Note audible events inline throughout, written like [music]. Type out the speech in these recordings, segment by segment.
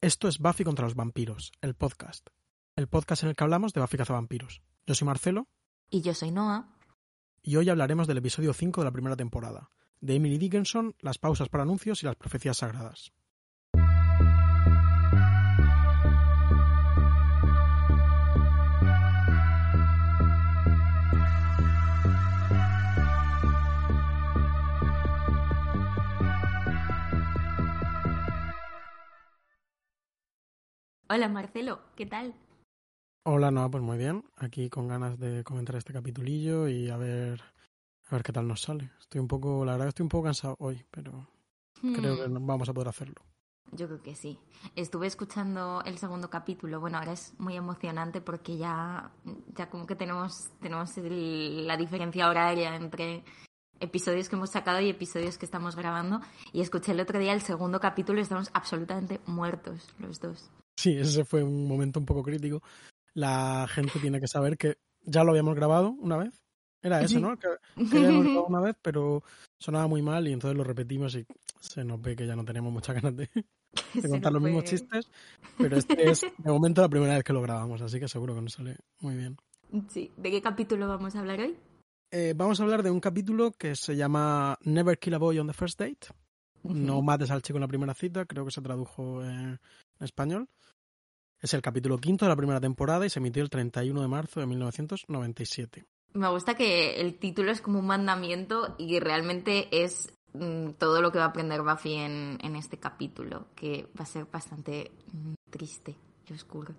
Esto es Buffy contra los vampiros, el podcast. El podcast en el que hablamos de Buffy cazavampiros. Yo soy Marcelo. Y yo soy Noah. Y hoy hablaremos del episodio 5 de la primera temporada, de Emily Dickinson, las pausas para anuncios y las profecías sagradas. Hola Marcelo, ¿qué tal? Hola, no, pues muy bien. Aquí con ganas de comentar este capitulillo y a ver a ver qué tal nos sale. Estoy un poco, la verdad estoy un poco cansado hoy, pero creo que Hmm, vamos a poder hacerlo. Yo creo que sí. Estuve escuchando el segundo capítulo. Bueno, ahora es muy emocionante porque ya, ya como que tenemos, tenemos el- la diferencia horaria entre episodios que hemos sacado y episodios que estamos grabando. Y escuché el otro día el segundo capítulo y estamos absolutamente muertos los dos. Sí, ese fue un momento un poco crítico. La gente tiene que saber que ya lo habíamos grabado una vez. Era ese. ¿no? Que, que ya [laughs] grabado una vez, pero sonaba muy mal y entonces lo repetimos y se nos ve que ya no tenemos muchas ganas de, [laughs] contar los mismos chistes. Pero este es de momento la primera vez que lo grabamos, así que seguro que nos sale muy bien. Sí. ¿De qué capítulo vamos a hablar hoy? Eh, vamos a hablar de un capítulo que se llama Never Kill a Boy on the First Date. No mates al chico en la primera cita, creo que se tradujo en, en español. Es el capítulo quinto de la primera temporada y se emitió el 31 de marzo de 1997. Me gusta que el título es como un mandamiento y realmente es mm, todo lo que va a aprender Buffy en, en este capítulo, que va a ser bastante mm, triste y oscuro.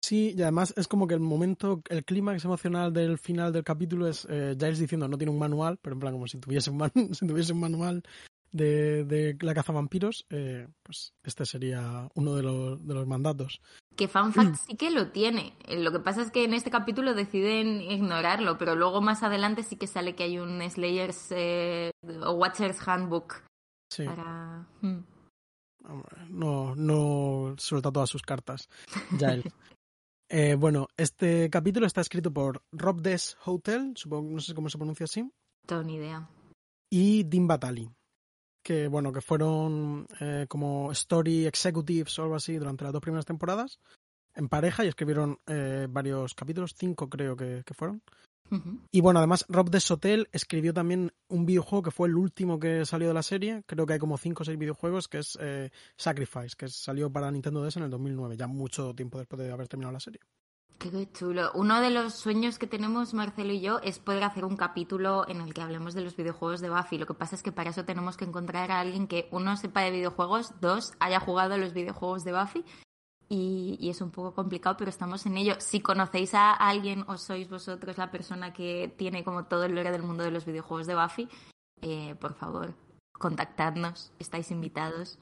Sí, y además es como que el momento, el clímax emocional del final del capítulo es eh, Giles diciendo no tiene un manual, pero en plan como si tuviese un, man- [laughs] si tuviese un manual de, de la caza vampiros, eh, pues este sería uno de los, de los mandatos. Que Fan Mm. Fact sí que lo tiene. Eh, Lo que pasa es que en este capítulo deciden ignorarlo, pero luego más adelante sí que sale que hay un Slayers eh, o Watchers Handbook Sí, para... Mm. no, no suelta todas sus cartas. Giles. [laughs] Eh, bueno, este capítulo está escrito por Rob Des Hotel, supongo, no sé cómo se pronuncia así, Tengo ni idea. y Dean Batali, que bueno, que fueron eh, como story executives o algo así durante las dos primeras temporadas en pareja y escribieron eh, varios capítulos, cinco creo que, que fueron. Y bueno, además Rob Desotel escribió también un videojuego que fue el último que salió de la serie. Creo que hay como cinco o seis videojuegos que es eh, Sacrifice, que salió para Nintendo DS en el 2009, ya mucho tiempo después de haber terminado la serie. Qué chulo. Uno de los sueños que tenemos Marcelo y yo es poder hacer un capítulo en el que hablemos de los videojuegos de Buffy. Lo que pasa es que para eso tenemos que encontrar a alguien que, uno, sepa de videojuegos, dos, haya jugado a los videojuegos de Buffy. Y, es un poco complicado, pero estamos en ello. Si conocéis a alguien o sois vosotros la persona que tiene como todo el lore del mundo de los videojuegos de Buffy, eh, por favor, contactadnos. Estáis invitados.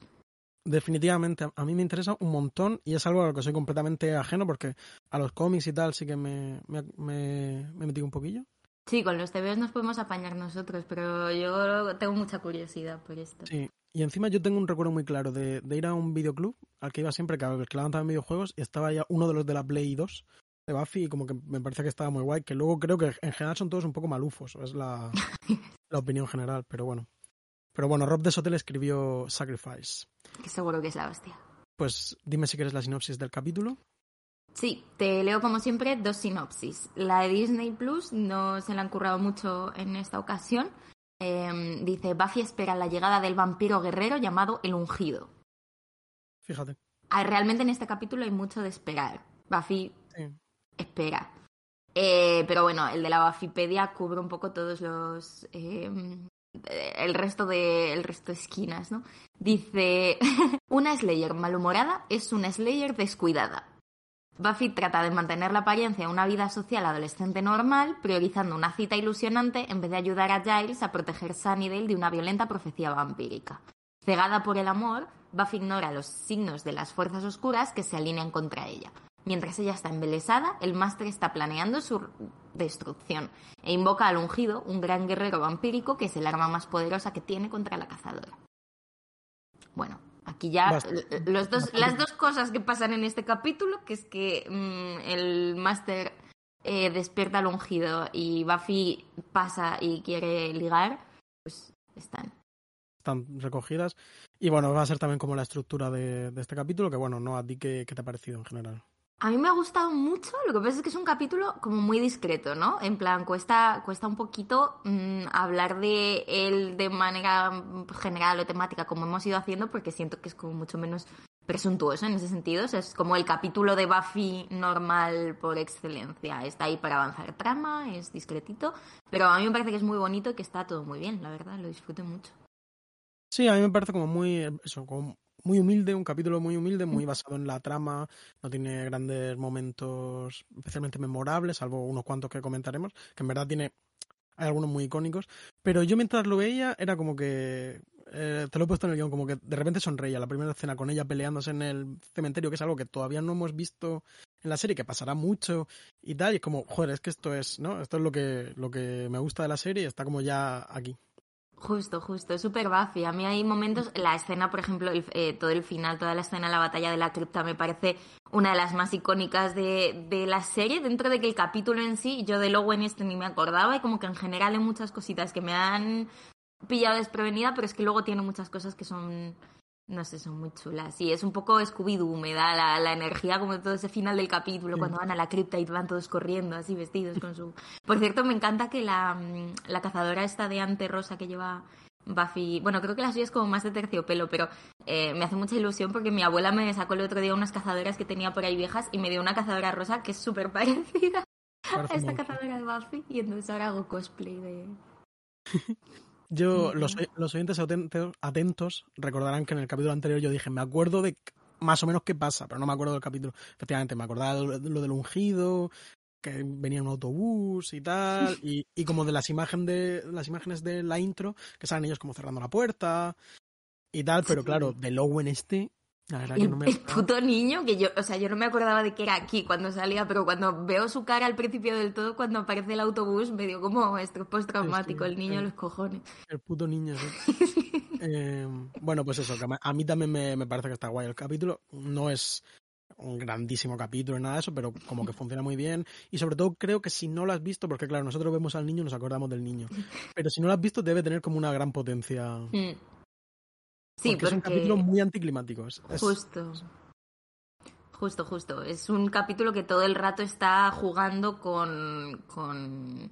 Definitivamente, a mí me interesa un montón y es algo a lo que soy completamente ajeno porque a los cómics y tal sí que me, me, me, me he metido un poquillo. Sí, con los TVs nos podemos apañar nosotros, pero yo tengo mucha curiosidad por esto. Sí. Y encima yo tengo un recuerdo muy claro de, de ir a un videoclub al que iba siempre, que alquilaban también videojuegos, y estaba ya uno de los de la Play 2 de Buffy y como que me parece que estaba muy guay, que luego creo que en general son todos un poco malufos, es la, [laughs] la opinión general, pero bueno. Pero bueno, Rob Desotel escribió Sacrifice. Que seguro que es la hostia. Pues dime si quieres la sinopsis del capítulo. Sí, te leo como siempre dos sinopsis. La de Disney Plus no se le han currado mucho en esta ocasión. Eh, dice, Buffy espera la llegada del vampiro guerrero llamado El Ungido. Fíjate. Ah, Realmente en este capítulo hay mucho de esperar. Buffy Sí. espera. Eh, pero bueno, el de la Buffypedia cubre un poco todos los... eh, el resto de el resto de esquinas, ¿no? Dice, [laughs] una Slayer malhumorada es una Slayer descuidada. Buffy trata de mantener la apariencia de una vida social adolescente normal, priorizando una cita ilusionante en vez de ayudar a Giles a proteger Sunnydale de una violenta profecía vampírica. Cegada por el amor, Buffy ignora los signos de las fuerzas oscuras que se alinean contra ella. Mientras ella está embelesada, el máster está planeando su destrucción e invoca al ungido, un gran guerrero vampírico que es el arma más poderosa que tiene contra la cazadora. Bueno, aquí ya los dos, las dos cosas que pasan en este capítulo, que es que mm, el máster eh, despierta al ungido y Buffy pasa y quiere ligar, pues están. están recogidas. Y bueno, va a ser también como la estructura de, de este capítulo, que bueno, no, a ti qué, qué te ha parecido en general. A mí me ha gustado mucho, lo que pasa es que es un capítulo como muy discreto, ¿no? En plan, cuesta, cuesta un poquito mmm, hablar de él de manera general o temática como hemos ido haciendo, porque siento que es como mucho menos presuntuoso en ese sentido. O sea, es como el capítulo de Buffy normal por excelencia. Está ahí para avanzar trama, es discretito, pero a mí me parece que es muy bonito y que está todo muy bien, la verdad, lo disfruto mucho. Sí, a mí me parece como muy, eso, como muy humilde, un capítulo muy humilde, muy basado en la trama, no tiene grandes momentos especialmente memorables, salvo unos cuantos que comentaremos, que en verdad tiene, hay algunos muy icónicos, pero yo mientras lo veía era como que, eh, te lo he puesto en el guion, como que de repente sonreía la primera escena con ella peleándose en el cementerio, que es algo que todavía no hemos visto en la serie, que pasará mucho y tal, y es como, joder, es que esto es, ¿no? Esto es lo que, lo que me gusta de la serie y está como ya aquí. Justo, justo, súper Buffy. A mí hay momentos, la escena, por ejemplo, el, eh, todo el final, toda la escena de la batalla de la cripta me parece una de las más icónicas de, de, la serie, dentro de que el capítulo en sí, yo de Lowen este ni me acordaba y como que en general hay muchas cositas que me han pillado desprevenida, pero es que luego tiene muchas cosas que son no sé, son muy chulas. Sí, es un poco Scooby-Doo, me da la, la, energía como de todo ese final del capítulo, sí. cuando van a la cripta y van todos corriendo, así vestidos con su... [laughs] Por cierto, me encanta que la, la cazadora esta de ante rosa que lleva Buffy... Bueno, creo que la suya es como más de terciopelo, pero eh, me hace mucha ilusión porque mi abuela me sacó el otro día unas cazadoras que tenía por ahí viejas y me dio una cazadora rosa que es súper [laughs] parecida Parece a esta cazadora de Buffy y entonces ahora hago cosplay de... [laughs] Yo, los, los oyentes atentos, atentos, recordarán que en el capítulo anterior yo dije, me acuerdo de más o menos qué pasa, pero no me acuerdo del capítulo. Efectivamente, me acordaba de lo del ungido, que venía un autobús y tal, [laughs] y, y como de las, imagen de las imágenes de la intro, que salen ellos como cerrando la puerta y tal, pero claro, de Lowen este, el, no me... el, puto niño, que yo, o sea, yo no me acordaba de que era aquí cuando salía, pero cuando veo su cara al principio del todo, cuando aparece el autobús, me dio como estrés postraumático, el niño los cojones. El puto niño, sí. [laughs] eh, bueno, pues eso, que a mí también me, me, parece que está guay el capítulo. No es un grandísimo capítulo, nada de eso, pero como que funciona muy bien. Y sobre todo creo que si no lo has visto, porque claro, nosotros vemos al niño y nos acordamos del niño. [laughs] Pero si no lo has visto, debe tener como una gran potencia. Mm. Sí, porque, porque, es un capítulo muy anticlimático. Es, justo. Justo, justo. Es un capítulo que todo el rato está jugando con. con.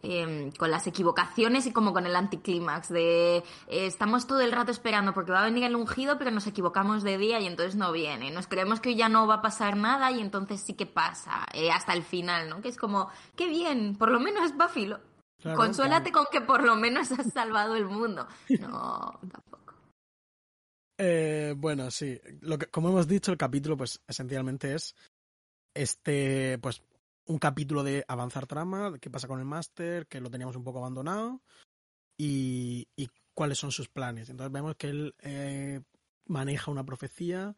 Eh, con las equivocaciones y como con el anticlímax de eh, estamos todo el rato esperando porque va a venir el ungido pero nos equivocamos de día y entonces no viene nos creemos que ya no va a pasar nada y entonces sí que pasa eh, hasta el final no que es como qué bien por lo menos Buffy lo... claro, consuélate claro. con que por lo menos has salvado el mundo no tampoco eh, bueno, sí. Lo que, como hemos dicho, el capítulo, pues, esencialmente es este, pues, un capítulo de avanzar trama, qué pasa con el máster, que lo teníamos un poco abandonado, y, y, cuáles son sus planes. Entonces vemos que él eh, maneja una profecía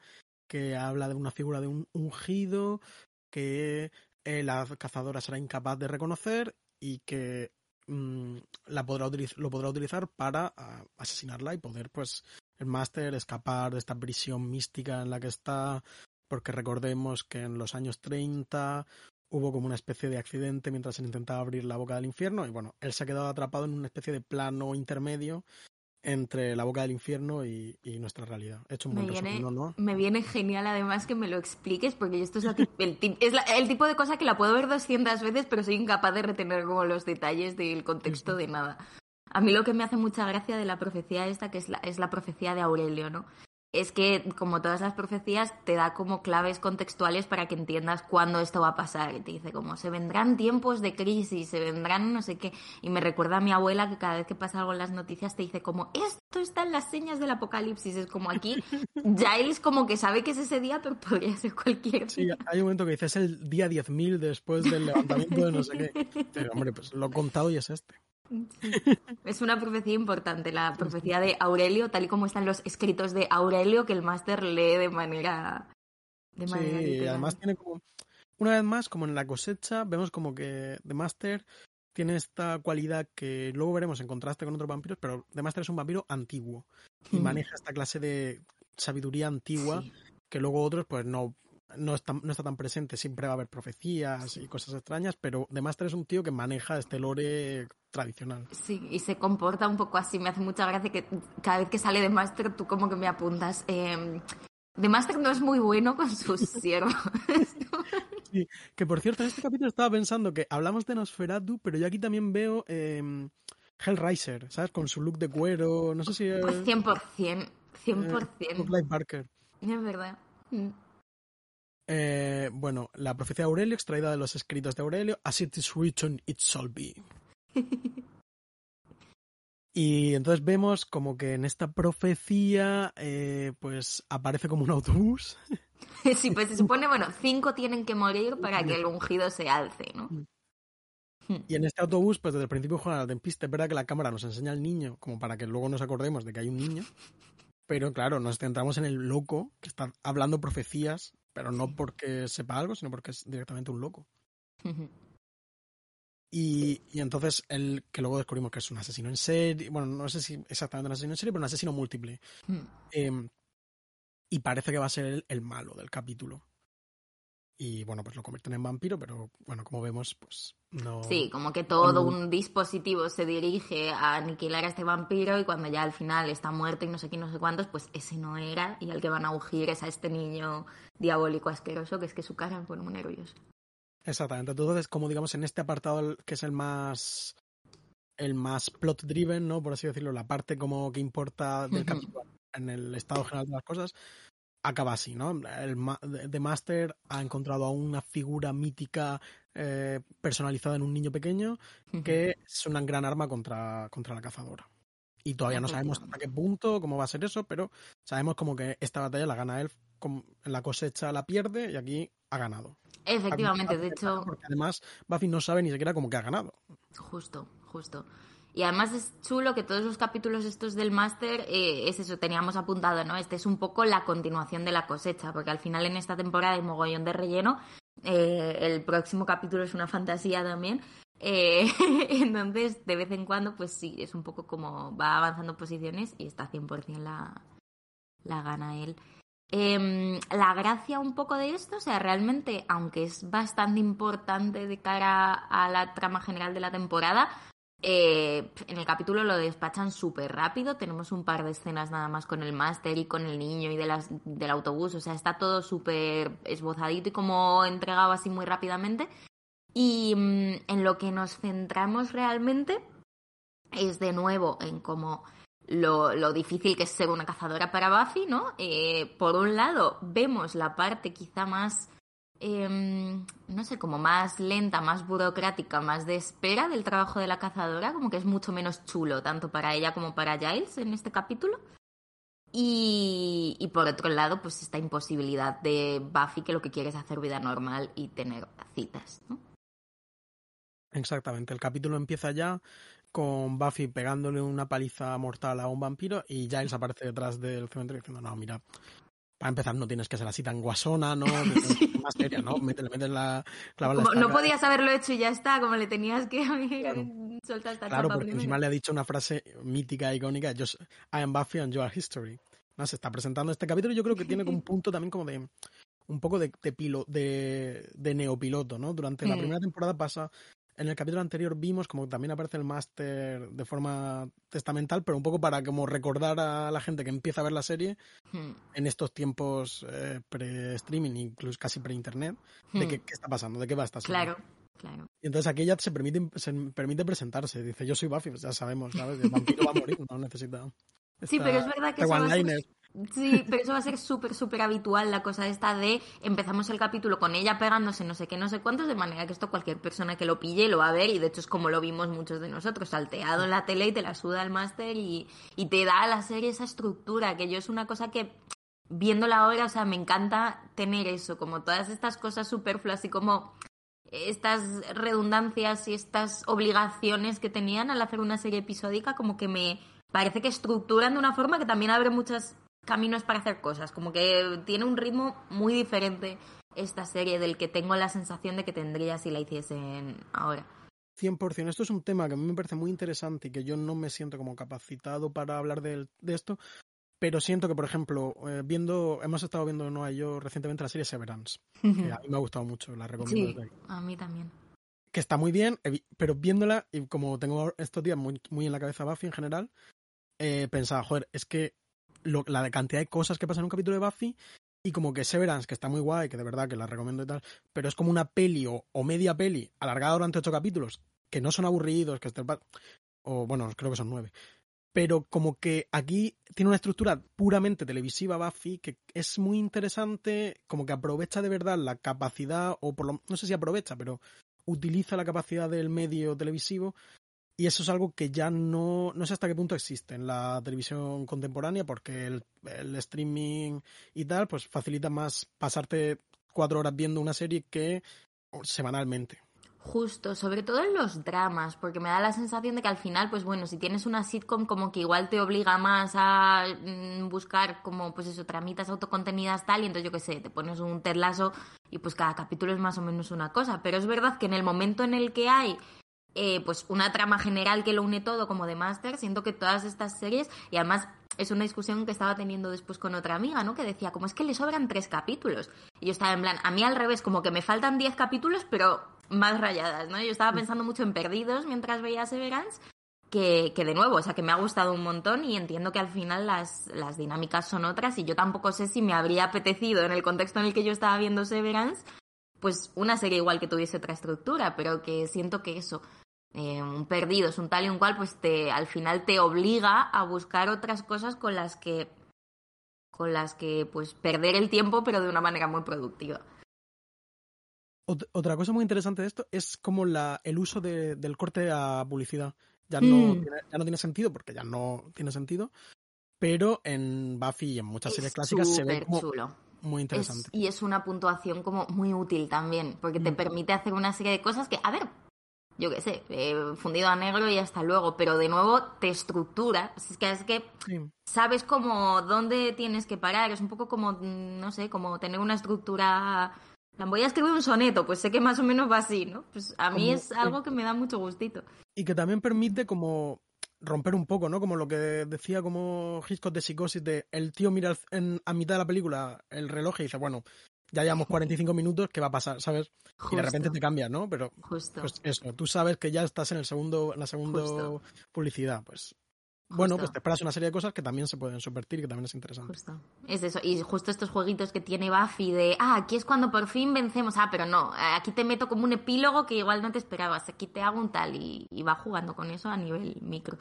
que habla de una figura de un ungido que eh, la cazadora será incapaz de reconocer y que mmm, la podrá lo podrá utilizar para asesinarla y poder, pues, el máster, escapar de esta prisión mística en la que está, porque recordemos que en los años 30 hubo como una especie de accidente mientras se intentaba abrir la boca del infierno y bueno, él se ha quedado atrapado en una especie de plano intermedio entre la boca del infierno y, y nuestra realidad. He hecho un me viene, resumen, ¿no? Me viene genial además que me lo expliques porque esto es, la, el, es la, el, tipo de cosa que la puedo ver 200 veces pero soy incapaz de retener como los detalles del contexto de nada. A mí lo que me hace mucha gracia de la profecía esta, que es la, es la profecía de Aurelio, ¿no? Es que, como todas las profecías, te da como claves contextuales para que entiendas cuándo esto va a pasar. Y te dice como, se vendrán tiempos de crisis, se vendrán no sé qué. Y me recuerda a mi abuela que cada vez que pasa algo en las noticias te dice como, esto está en las señas del apocalipsis. Es como aquí, [laughs] Giles como que sabe que es ese día, pero podría ser cualquier día. Sí, hay un momento que dice, es el día 10.000 después del levantamiento de no sé qué. [laughs] Pero, hombre, pues lo he contado y es este. Sí. [laughs] Es una profecía importante, la profecía de Aurelio, tal y como están los escritos de Aurelio, que el máster lee de manera. De manera sí, literal. además tiene como. Una vez más, como en la cosecha, vemos como que The Master tiene esta cualidad que luego veremos en contraste con otros vampiros, pero The Master es un vampiro antiguo y mm. maneja esta clase de sabiduría antigua sí. que luego otros pues no no está, no está tan presente, siempre va a haber profecías y cosas extrañas, pero The Master es un tío que maneja este lore tradicional. Sí, y se comporta un poco así. Me hace mucha gracia que cada vez que sale The Master tú como que me apuntas. Eh, The Master no es muy bueno con sus [laughs] siervos. sí, que por cierto, en este capítulo estaba pensando que hablamos de Nosferatu, pero yo aquí también veo eh, Hellraiser, ¿sabes? Con su look de cuero, no sé si... Es, pues 100%, 100%. Eh, Barker. Es verdad. Mm. Eh, bueno, la profecía de Aurelio, extraída de los escritos de Aurelio, As it is written, it shall be. [laughs] y entonces vemos como que en esta profecía, eh, pues aparece como un autobús. [laughs] sí, pues se supone, bueno, [laughs] cinco tienen que morir para que el ungido se alce, ¿no? Mm. Y en este autobús, pues desde el principio juegan al dentista. Es verdad que la cámara nos enseña al niño, como para que luego nos acordemos de que hay un niño. Pero claro, nos centramos en el loco que está hablando profecías pero no porque sepa algo, sino porque es directamente un loco. y, y, entonces, el que luego descubrimos que es un asesino en serie, bueno, no sé si exactamente un asesino en serie, pero un asesino múltiple. Hmm. eh, y parece que va a ser el, el, malo del capítulo. Y bueno, pues lo convierten en vampiro, pero bueno, como vemos, pues no. Sí, como que todo un dispositivo se dirige a aniquilar a este vampiro y cuando ya al final está muerto y no sé qué, no sé cuántos, pues ese no era y al que van a ungir es a este niño diabólico asqueroso que es que su cara me pone muy nerviosa. Exactamente. Entonces, como digamos en este apartado que es el más el más plot driven, ¿no? Por así decirlo, la parte como que importa del capítulo en el estado general de las cosas, acaba así, ¿no? El The Master ha encontrado a una figura mítica eh, personalizada en un niño pequeño que es una gran arma contra, contra la cazadora. Y todavía no sabemos hasta qué punto, cómo va a ser eso, pero sabemos como que esta batalla la gana él, la cosecha la pierde y aquí ha ganado. Efectivamente, de hecho... Porque además Buffy no sabe ni siquiera cómo que ha ganado. Justo, justo. Y además es chulo que todos los capítulos estos del máster, eh, es eso, teníamos apuntado, ¿no? Este es un poco la continuación de la cosecha, porque al final en esta temporada hay mogollón de relleno. Eh, el próximo capítulo es una fantasía también. Eh, [laughs] entonces, de vez en cuando, pues sí, es un poco como va avanzando posiciones y está 100% la, la gana él. Eh, la gracia un poco de esto, o sea, realmente, aunque es bastante importante de cara a la trama general de la temporada, eh, en el capítulo lo despachan súper rápido, tenemos un par de escenas nada más con el máster y con el niño y de las, del autobús, o sea, está todo súper esbozadito y como entregado así muy rápidamente. Y mm, en lo que nos centramos realmente es de nuevo en cómo lo, lo, difícil que es ser una cazadora para Buffy, ¿no? Eh, por un lado, vemos la parte quizá más eh, no sé, como más lenta, más burocrática, más de espera del trabajo de la cazadora, como que es mucho menos chulo, tanto para ella como para Giles en este capítulo. Y, por otro lado, pues esta imposibilidad de Buffy que lo que quiere es hacer vida normal y tener citas. Exactamente, el capítulo empieza ya con Buffy pegándole una paliza mortal a un vampiro y Giles aparece detrás del cementerio diciendo, no, mira, para empezar, no tienes que ser así tan guasona, ¿no? [laughs] sí. Más seria, ¿no? Métele, métele la clava como, No podías haberlo hecho y ya está, como le tenías que [laughs] claro. soltar esta Claro, porque primero. encima le ha dicho una frase mítica, icónica, Just, I am Buffy and you are history. No, se está presentando este capítulo y yo creo que tiene como un [laughs] punto también como de un poco de, de, pilo, de, de neopiloto, ¿no? Durante la primera temporada pasa en el capítulo anterior vimos como también aparece el máster de forma testamental, pero un poco para como recordar a la gente que empieza a ver la serie hmm. en estos tiempos eh, pre-streaming, incluso casi pre-internet, de Hmm. qué, qué, está pasando, de qué va esta serie. Claro, claro. Y entonces aquí ella se permite, se permite presentarse, dice yo soy Buffy, pues ya sabemos, ¿sabes? El vampiro va a morir, no necesita. Sí, pero es verdad que eso va a ser... Sí, pero eso va a ser súper, súper habitual, la cosa esta de empezamos el capítulo con ella pegándose no sé qué, no sé cuántos, de manera que esto cualquier persona que lo pille lo va a ver y de hecho es como lo vimos muchos de nosotros, salteado en la tele y te la suda el máster y, y te da a la serie esa estructura, que yo es una cosa que viéndola ahora, o sea, me encanta tener eso, como todas estas cosas superfluas y como estas redundancias y estas obligaciones que tenían al hacer una serie episódica, como que me parece que estructuran de una forma que también abre muchas caminos para hacer cosas, como que tiene un ritmo muy diferente esta serie del que tengo la sensación de que tendría si la hiciesen ahora. 100%. Esto es un tema que a mí me parece muy interesante y que yo no me siento como capacitado para hablar de, de esto, pero siento que, por ejemplo, eh, viendo, hemos estado viendo no yo recientemente la serie Severance, que a mí me ha gustado mucho, la recomiendo. Sí, a mí también. Que está muy bien, pero viéndola, y como tengo estos días muy, muy en la cabeza Buffy en general, eh, pensaba, joder, es que la cantidad de cosas que pasan en un capítulo de Buffy y como que Severance, que está muy guay, que de verdad que la recomiendo y tal, pero es como una peli o, media peli alargada durante ocho capítulos, que no son aburridos, que o bueno, creo que son nueve. Pero como que aquí tiene una estructura puramente televisiva Buffy que es muy interesante, como que aprovecha de verdad la capacidad, o por lo no sé si aprovecha, pero utiliza la capacidad del medio televisivo y eso es algo que ya no, no sé hasta qué punto existe en la televisión contemporánea, porque el, streaming y tal, pues facilita más pasarte cuatro horas viendo una serie que semanalmente. Justo, sobre todo en los dramas, porque me da la sensación de que al final, pues bueno, si tienes una sitcom como que igual te obliga más a mm, buscar como, pues eso, tramitas autocontenidas tal, y entonces yo qué sé, te pones un telazo y pues cada capítulo es más o menos una cosa, pero es verdad que en el momento en el que hay eh, pues una trama general que lo une todo como de Master. Siento que todas estas series, y además es una discusión que estaba teniendo después con otra amiga, ¿no? Que decía, como es que le sobran tres capítulos. Y yo estaba en plan, a mí al revés, como que me faltan diez capítulos, pero más rayadas, ¿no? Yo estaba pensando mucho en Perdidos mientras veía Severance. Que, que de nuevo, o sea, que me ha gustado un montón y entiendo que al final las, las dinámicas son otras y yo tampoco sé si me habría apetecido en el contexto en el que yo estaba viendo Severance, pues una serie igual que tuviese otra estructura, pero que siento que eso, eh, un perdido, es un tal y un cual, pues te, al final te obliga a buscar otras cosas con las que, con las que, pues, perder el tiempo, pero de una manera muy productiva. Otra cosa muy interesante de esto es como la, el uso de, del corte a publicidad. Ya no, mm. tiene, ya no tiene sentido, porque ya no tiene sentido, pero en Buffy y en muchas series clásicas se ve muy interesante. y es una puntuación como muy útil también, porque te mm. permite hacer una serie de cosas que, a ver, yo qué sé, eh, fundido a negro y hasta luego, pero de nuevo te estructura, es que es que sabes cómo, dónde tienes que parar, es un poco como, no sé, como tener una estructura, voy a escribir un soneto, pues sé que más o menos va así, ¿no? Pues a mí es algo que me da mucho gustito. Y que también permite como romper un poco, ¿no? Como lo que decía como Hitchcock de Psicosis, de el tío mira en, a mitad de la película el reloj y dice, bueno, ya llevamos 45 minutos, ¿qué va a pasar? ¿Sabes? Y de repente te cambia, ¿no? Pero pues eso, tú sabes que ya estás en el segundo, en la segunda publicidad, pues bueno, pues te esperas una serie de cosas que también se pueden subvertir y que también es interesante. Justo. Es eso. Y justo estos jueguitos que tiene Buffy de, ah, aquí es cuando por fin vencemos. Ah, pero no, aquí te meto como un epílogo que igual no te esperabas. Aquí te hago un tal y, y va jugando con eso a nivel micro.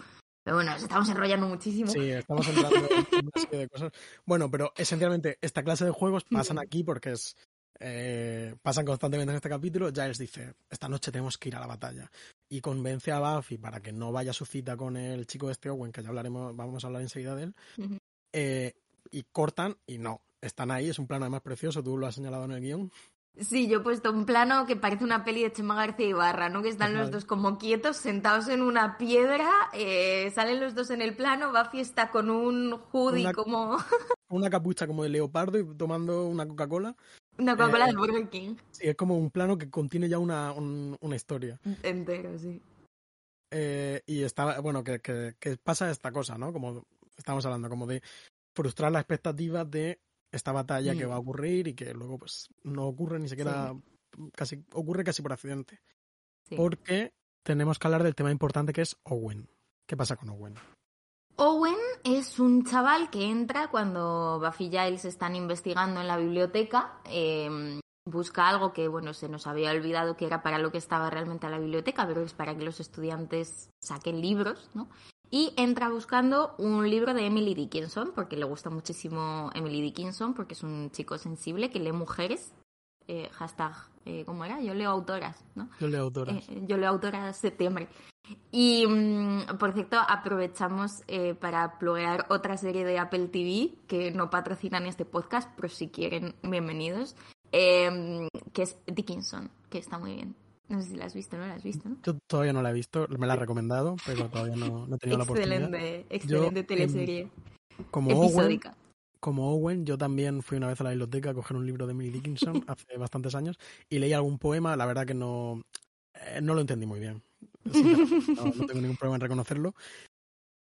Pero bueno, nos estamos enrollando muchísimo. Sí, estamos [laughs] entrando en una serie de cosas. Bueno, pero esencialmente esta clase de juegos pasan aquí porque es eh, pasan constantemente en este capítulo. Giles dice, esta noche tenemos que ir a la batalla. Y convence a Buffy para que no vaya a su cita con el chico de este Owen, que ya hablaremos, vamos a hablar enseguida de él. Eh, y cortan y no, están ahí, es un plano además precioso, tú lo has señalado en el guion. Sí, yo he puesto un plano que parece una peli de Chema García Ibarra, ¿no? Que están los dos como quietos, sentados en una piedra, eh, salen los dos en el plano, va a fiesta con un hoodie como... [laughs] una capucha como de leopardo y tomando una Coca-Cola. Una Coca-Cola de Burger King. Sí, es como un plano que contiene ya una, una historia. Entero, sí. Eh, y está, bueno, que, que, pasa esta cosa, ¿no? Como estamos hablando, como de frustrar las expectativas de esta batalla que va a mm. ocurrir y que luego pues no ocurre ni siquiera casi ocurre casi por accidente. Porque tenemos que hablar del tema importante que es Owen. ¿Qué pasa con Owen? Owen es un chaval que entra cuando Buffy y Giles están investigando en la biblioteca. Em, busca algo que, bueno, se nos había olvidado que era para lo que estaba realmente a la biblioteca, pero es para que los estudiantes saquen libros, ¿no? Y entra buscando un libro de Emily Dickinson, porque le gusta muchísimo Emily Dickinson, porque es un chico sensible que lee mujeres. Eh, hashtag, eh, ¿cómo era? Yo leo autoras, ¿no? Yo leo autoras. Eh, yo leo autoras septiembre. Y, mm, por cierto, aprovechamos para pluguear otra serie de Apple TV que no patrocinan este podcast, pero si quieren, bienvenidos, que es Dickinson, que está muy bien. No sé si la has visto, ¿no la has visto? ¿no? Yo todavía no la he visto, me la ha [laughs] recomendado, pero todavía no, he tenido la oportunidad. Excelente, excelente teleserie. como Owen, como Owen, yo también fui una vez a la biblioteca a coger un libro de Emily Dickinson [laughs] hace bastantes años y leí algún poema, la verdad que no, eh, no lo entendí muy bien. [laughs] No, no, tengo ningún problema en reconocerlo.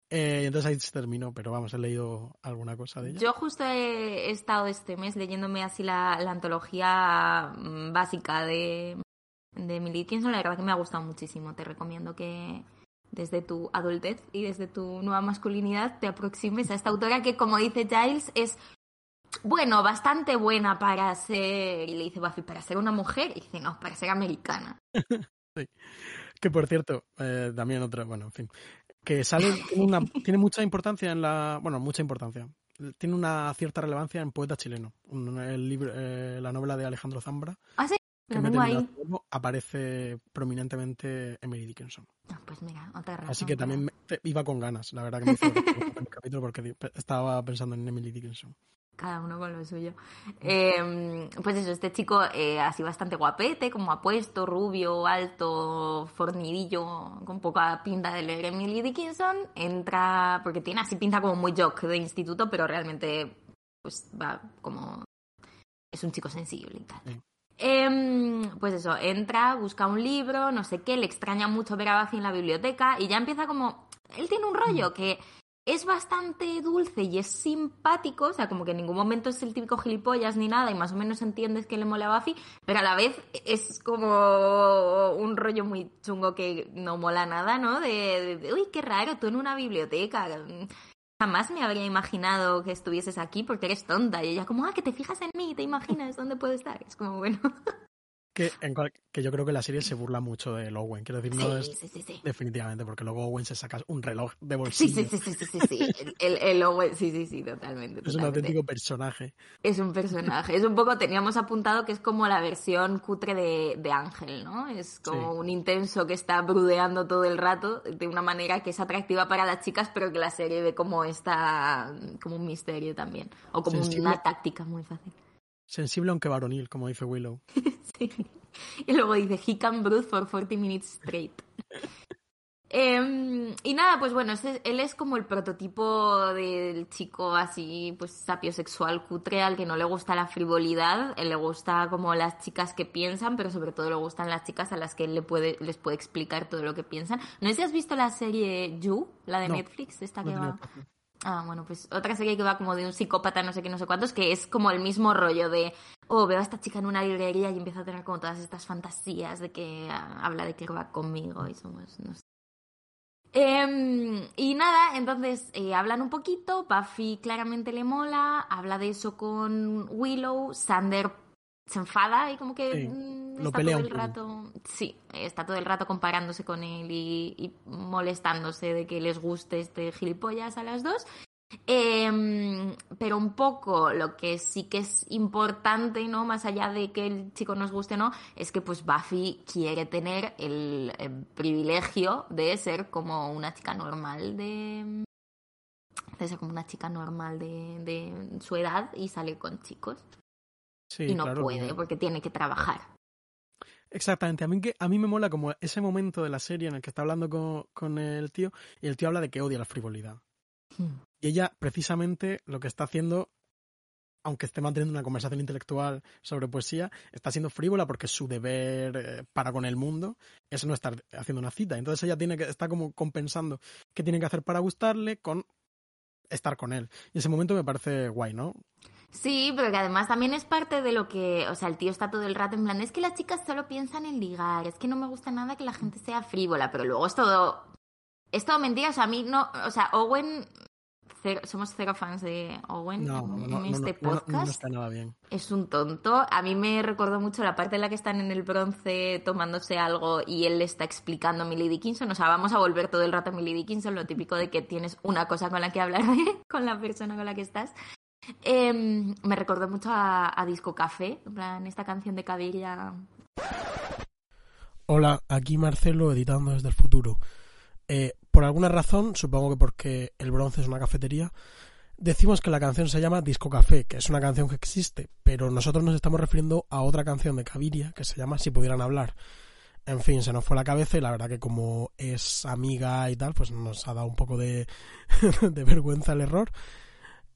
Eh, entonces ahí se terminó, pero vamos, he leído alguna cosa de ella. Yo justo he, estado este mes leyéndome así la, la antología mm, básica de, de Emily Dickinson. La verdad que me ha gustado muchísimo. Te recomiendo que desde tu adultez y desde tu nueva masculinidad te aproximes a esta autora que, como dice Giles, es bueno, bastante buena para ser, y le dice Buffy, para ser una mujer, y dice, no, para ser americana. [laughs] sí. Que por cierto, eh, también otra, bueno, en fin, que sale, tiene, una, [laughs] tiene mucha importancia en la, bueno, mucha importancia, tiene una cierta relevancia en Poeta Chileno, el libro, eh, la novela de Alejandro Zambra. Ah, sí, que me ahí. aparece prominentemente Emily Dickinson. Ah, pues mira, otra razón. Así que también iba con ganas, la verdad que me hizo el capítulo porque estaba pensando en Emily Dickinson cada uno con lo suyo. Eh, pues eso, este chico eh, así bastante guapete, como apuesto, rubio, alto, fornidillo, con poca pinta de leer Emily Dickinson, entra, porque tiene así pinta como muy jock de instituto, pero realmente pues va como... es un chico sensible y tal. Em, pues eso, entra, busca un libro, no sé qué, le extraña mucho ver a Buffy en la biblioteca y ya empieza como... Él tiene un rollo que es bastante dulce y es simpático, o sea, como que en ningún momento es el típico gilipollas ni nada y más o menos entiendes que le mola a Buffy, pero a la vez es como un rollo muy chungo que no mola nada, ¿no? De, de, uy, qué raro, tú en una biblioteca. Jamás me habría imaginado que estuvieses aquí porque eres tonta. Y ella como, ah, que te fijas en mí, te imaginas dónde puedo estar. Es como, bueno. [laughs] Que, en que yo creo que la serie se burla mucho de Owen. Quiero decir, no es definitivamente, porque luego Owen se saca un reloj de bolsillo. Sí, sí, sí, sí, sí, sí. El, el, Owen, sí, sí, sí, totalmente, Es un auténtico personaje. Es un personaje. Es un poco, teníamos apuntado que es como la versión cutre de, de Ángel, ¿no? Es como un intenso que está brudeando todo el rato de una manera que es atractiva para las chicas, pero que la serie ve como esta, como un misterio también. O como una táctica muy fácil. Sensible aunque varonil, como dice Willow. [laughs] sí. Y luego dice, he can breathe for 40 minutes straight. Em, y nada, pues bueno, él es como el prototipo del chico así, pues sapiosexual cutre al que no le gusta la frivolidad, él le gusta como las chicas que piensan, pero sobre todo le gustan las chicas a las que él le puede, les puede explicar todo lo que piensan. No sé si has visto la serie You, la de Netflix, esta que va... Ah, bueno, pues otra serie que va como de un psicópata, no sé qué, no sé cuántos, que es como el mismo rollo de, oh, veo a esta chica en una librería y empieza a tener como todas estas fantasías de que ah, habla de que va conmigo y somos, no sé. Em, y nada, entonces eh, hablan un poquito, Buffy claramente le mola, habla de eso con Willow, Sander se enfada y como que mm, está todo el rato sí está todo el rato comparándose con él y, molestándose de que les guste este gilipollas a las dos. Em, pero un poco lo que sí que es importante no más allá de que el chico nos guste o no es que pues Buffy quiere tener el, privilegio de ser como una chica normal de de ser como una chica normal de, de su edad y salir con chicos y no puede porque tiene que trabajar. Exactamente, a mí, que, a mí me mola como ese momento de la serie en el que está hablando con, con el tío y el tío habla de que odia la frivolidad. Hmm. Y ella precisamente lo que está haciendo, aunque esté manteniendo una conversación intelectual sobre poesía, está siendo frívola porque su deber eh, para con el mundo es no estar haciendo una cita. Entonces ella tiene que, está como compensando qué tiene que hacer para gustarle con estar con él. Y ese momento me parece guay, ¿no? Sí, pero que además también es parte de lo que, o sea, el tío está todo el rato en plan, es que las chicas solo piensan en ligar, es que no me gusta nada que la gente sea frívola, pero luego es todo, es todo mentira, o sea, a mí no, o sea, Owen, somos cero fans de Owen en, este podcast. está nada bien. Es un tonto, a mí me recordó mucho la parte en la que están en el bronce tomándose algo y él le está explicando a Millie Dickinson, o sea, vamos a volver todo el rato a Millie Dickinson, lo típico de que tienes una cosa con la que hablar [laughs] con la persona con la que estás. Em, me recordó mucho a, Disco Café, en plan, esta canción de Caviria. Hola, aquí Marcelo editando desde el futuro. Eh, por alguna razón, supongo que porque el bronce es una cafetería, decimos que la canción se llama Disco Café, que es una canción que existe, pero nosotros nos estamos refiriendo a otra canción de Caviria que se llama Si pudieran hablar. En fin, se nos fue la cabeza y la verdad que como es amiga y tal, pues nos ha dado un poco de [laughs] vergüenza el error.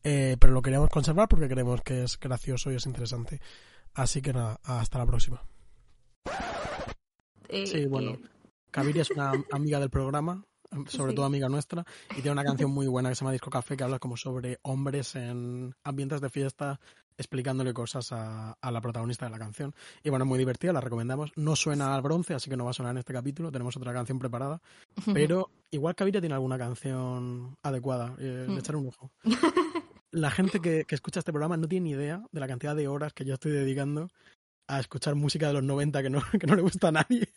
Eh, pero lo queríamos conservar porque creemos que es gracioso y es interesante. Así que nada, hasta la próxima. Eh, sí, bueno, Caviria es una amiga del programa, sobre Sí. todo amiga nuestra, y tiene una canción muy buena que se llama Disco Café, que habla como sobre hombres en ambientes de fiesta, explicándole cosas a, a la protagonista de la canción. Y bueno, muy divertida, la recomendamos. No suena al bronce, así que no va a sonar en este capítulo, tenemos otra canción preparada, [laughs] pero igual Caviria tiene alguna canción adecuada, eh, Mm. le echaré un ojo. [laughs] La gente que, que escucha este programa no tiene ni idea de la cantidad de horas que yo estoy dedicando a escuchar música de los 90 que no, [laughs] que no le gusta a nadie.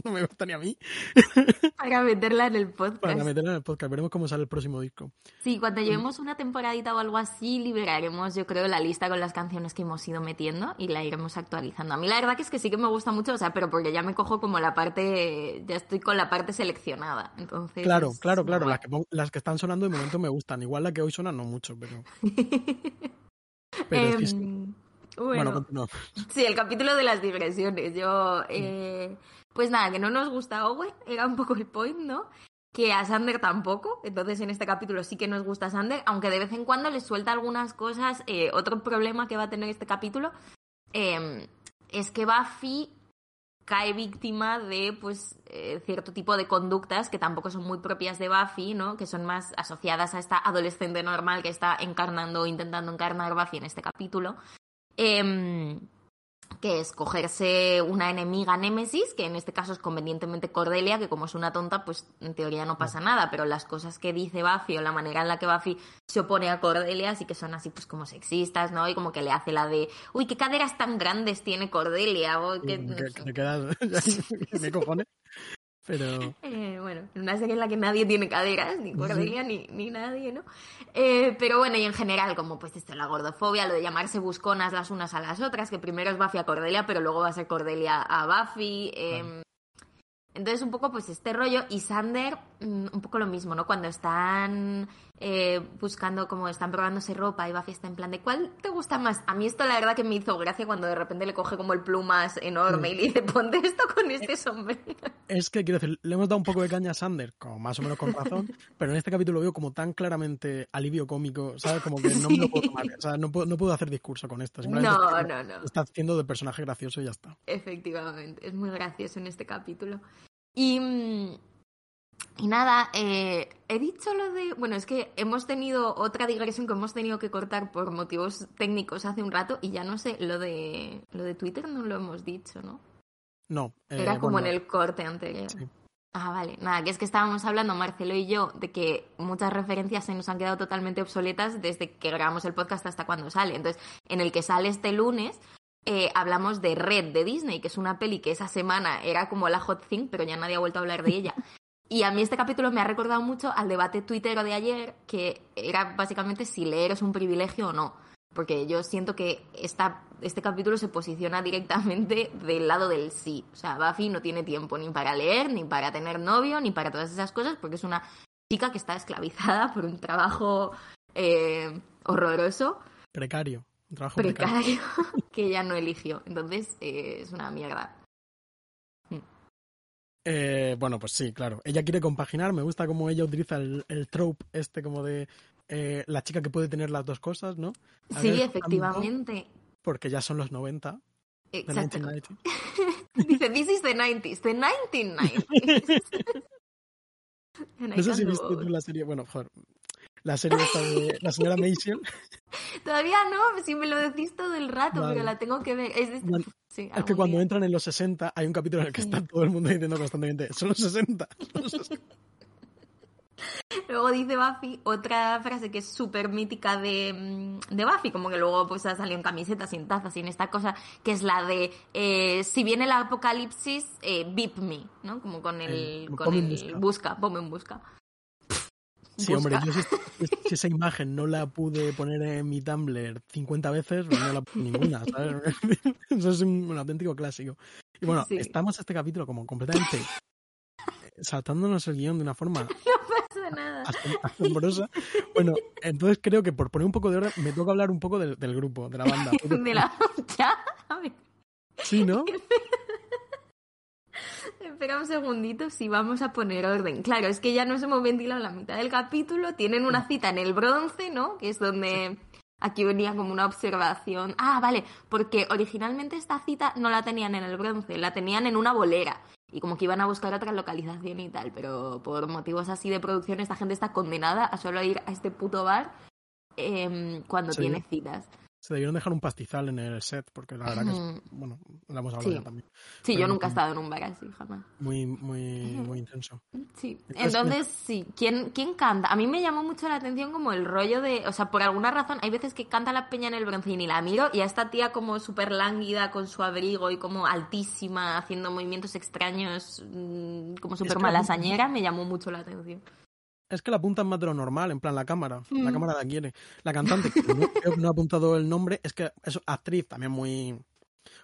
[laughs] No me gusta ni a mí. Para meterla en el podcast. Para meterla en el podcast. Veremos cómo sale el próximo disco. Sí, cuando llevemos una temporadita o algo así, liberaremos, yo creo, la lista con las canciones que hemos ido metiendo y la iremos actualizando. A mí la verdad que es que sí que me gusta mucho, o sea, pero porque ya me cojo como la parte, ya estoy con la parte seleccionada. Entonces, Claro, claro, claro. Las que, las que están sonando de momento me gustan. Igual la que hoy suena no mucho, pero. [laughs] Pero es que. Em, Bueno, bueno. Sí, el capítulo de las digresiones. Yo, eh, pues nada, que no nos gusta Owen, era un poco el point, ¿no? Que a Sander tampoco, entonces en este capítulo sí que nos gusta Sander, aunque de vez en cuando le suelta algunas cosas. Eh, otro problema que va a tener este capítulo eh, es que Buffy cae víctima de pues eh, cierto tipo de conductas que tampoco son muy propias de Buffy, ¿no? Que son más asociadas a esta adolescente normal que está encarnando o intentando encarnar Buffy en este capítulo. Em, que es cogerse una enemiga némesis, que en este caso es convenientemente Cordelia, que como es una tonta, pues en teoría no pasa nada, pero las cosas que dice Buffy o la manera en la que Buffy se opone a Cordelia sí que son así pues como sexistas, ¿no? Y como que le hace la de, uy, qué caderas tan grandes tiene Cordelia, o. ¿Qué [laughs] cojones? Pero. Eh, bueno, en una serie en la que nadie tiene caderas, ni Cordelia, ni, ni nadie, ¿no? Eh, pero bueno, y en general, como pues esto, la gordofobia, lo de llamarse busconas las unas a las otras, que primero es Buffy a Cordelia, pero luego va a ser Cordelia a Buffy. eh, Entonces, un poco pues este rollo. Y Sander, mm, un poco lo mismo, ¿no? Cuando están eh, buscando, como están probándose ropa y Buffy está en plan de ¿cuál te gusta más? A mí esto la verdad que me hizo gracia cuando de repente le coge como el plumas enorme y le dice ponte esto con este sombrero. Es que quiero decir, le hemos dado un poco de caña a Sander, como más o menos con razón, pero en este capítulo lo veo como tan claramente alivio cómico, ¿sabes? Como que no me lo puedo tomar. O sea, no puedo, no puedo hacer discurso con esto. Simplemente No, no, no. Está haciendo de personaje gracioso y ya está. Efectivamente, es muy gracioso en este capítulo. Y, mm, y nada, eh, he dicho lo de... Bueno, es que hemos tenido otra digresión que hemos tenido que cortar por motivos técnicos hace un rato y ya no sé, lo de, lo de Twitter no lo hemos dicho, ¿no? No. eh, Era como bueno, en el corte anterior. sí. Ah, vale. Nada, que es que estábamos hablando, Marcelo y yo, de que muchas referencias se nos han quedado totalmente obsoletas desde que grabamos el podcast hasta cuando sale. Entonces, en el que sale este lunes, eh, hablamos de Red de Disney, que es una peli que esa semana era como la hot thing, pero ya nadie ha vuelto a hablar de ella. [laughs] Y a mí este capítulo me ha recordado mucho al debate tuitero de ayer, que era básicamente si leer es un privilegio o no. Porque yo siento que esta, este capítulo se posiciona [laughs] directamente del lado del sí. O sea, Buffy no tiene tiempo ni para leer, ni para tener novio, ni para todas esas cosas, porque es una chica que está esclavizada por un trabajo eh, horroroso, Precario. Un trabajo precario. precario, [laughs] que ella no eligió. Entonces, eh, es una mierda. Eh, bueno, pues sí, claro. Ella quiere compaginar. Me gusta cómo ella utiliza el, el trope este como de eh, la chica que puede tener las dos cosas, ¿no? A Sí, ver, efectivamente. Porque ya son los 90. de Exacto. 1990. [laughs] Dice, this is the 90s, the 1990s. And I No sé si viste tú la serie, bueno, joder, la serie esta de la señora Maisel. [laughs] Todavía no, si me lo decís todo el rato, Vale. pero la tengo que ver. Es, Bueno, sí, Es que cuando día. entran en los 60 hay un capítulo en el que está todo el mundo diciendo constantemente, son los 60. [laughs] son los 60". Luego dice Buffy otra frase que es súper mítica de, mm, de Buffy, como que luego pues ha salido en en tazas y en esta cosa, que es la de eh, si viene el apocalipsis, eh, beep me, ¿no? Como con el, con el busca. busca, ponme en busca. Sí, hombre, yo si, esa imagen no la pude poner en mi Tumblr 50 veces, pues no la puse ninguna, ¿sabes? [laughs] Eso es un, un auténtico clásico. Y bueno, Sí. estamos este capítulo como completamente eh, saltándonos el guion de una forma [laughs] nada. asombrosa. Bueno, entonces creo que por poner un poco de orden, me toca hablar un poco del, del grupo, de la banda. [laughs] De la... Ya, a ver. Sí, ¿no? [laughs] Espera un segundito si vamos a poner orden. Claro, es que ya nos hemos ventilado la mitad del capítulo. Tienen una cita en el bronce, ¿no? Que es donde aquí venía como una observación. Ah, vale, porque originalmente esta cita no la tenían en el bronce, la tenían en una bolera. y como que iban a buscar otra localización y tal, pero por motivos así de producción esta gente está condenada a solo ir a este puto bar em, cuando Sí. tiene citas. Se debieron dejar un pastizal en el set, porque la verdad que es, bueno, lo hemos hablado Sí. ya también. Sí, Pero yo nunca he estado en un bar así, jamás. Muy, muy, muy intenso. Sí, Entonces, entonces sí, ¿quién, ¿quién canta? A mí me llamó mucho la atención como el rollo de, o sea, por alguna razón, hay veces que canta la peña en el broncín y la miro y a esta tía como súper lánguida con su abrigo y como altísima, haciendo movimientos extraños, mm, como súper malasañera, me llamó mucho la atención. Es que la apuntan más de lo normal, en plan la cámara. La Mm. cámara la quiere. La cantante, [laughs] que no, creo que no ha apuntado el nombre, es que es actriz también muy.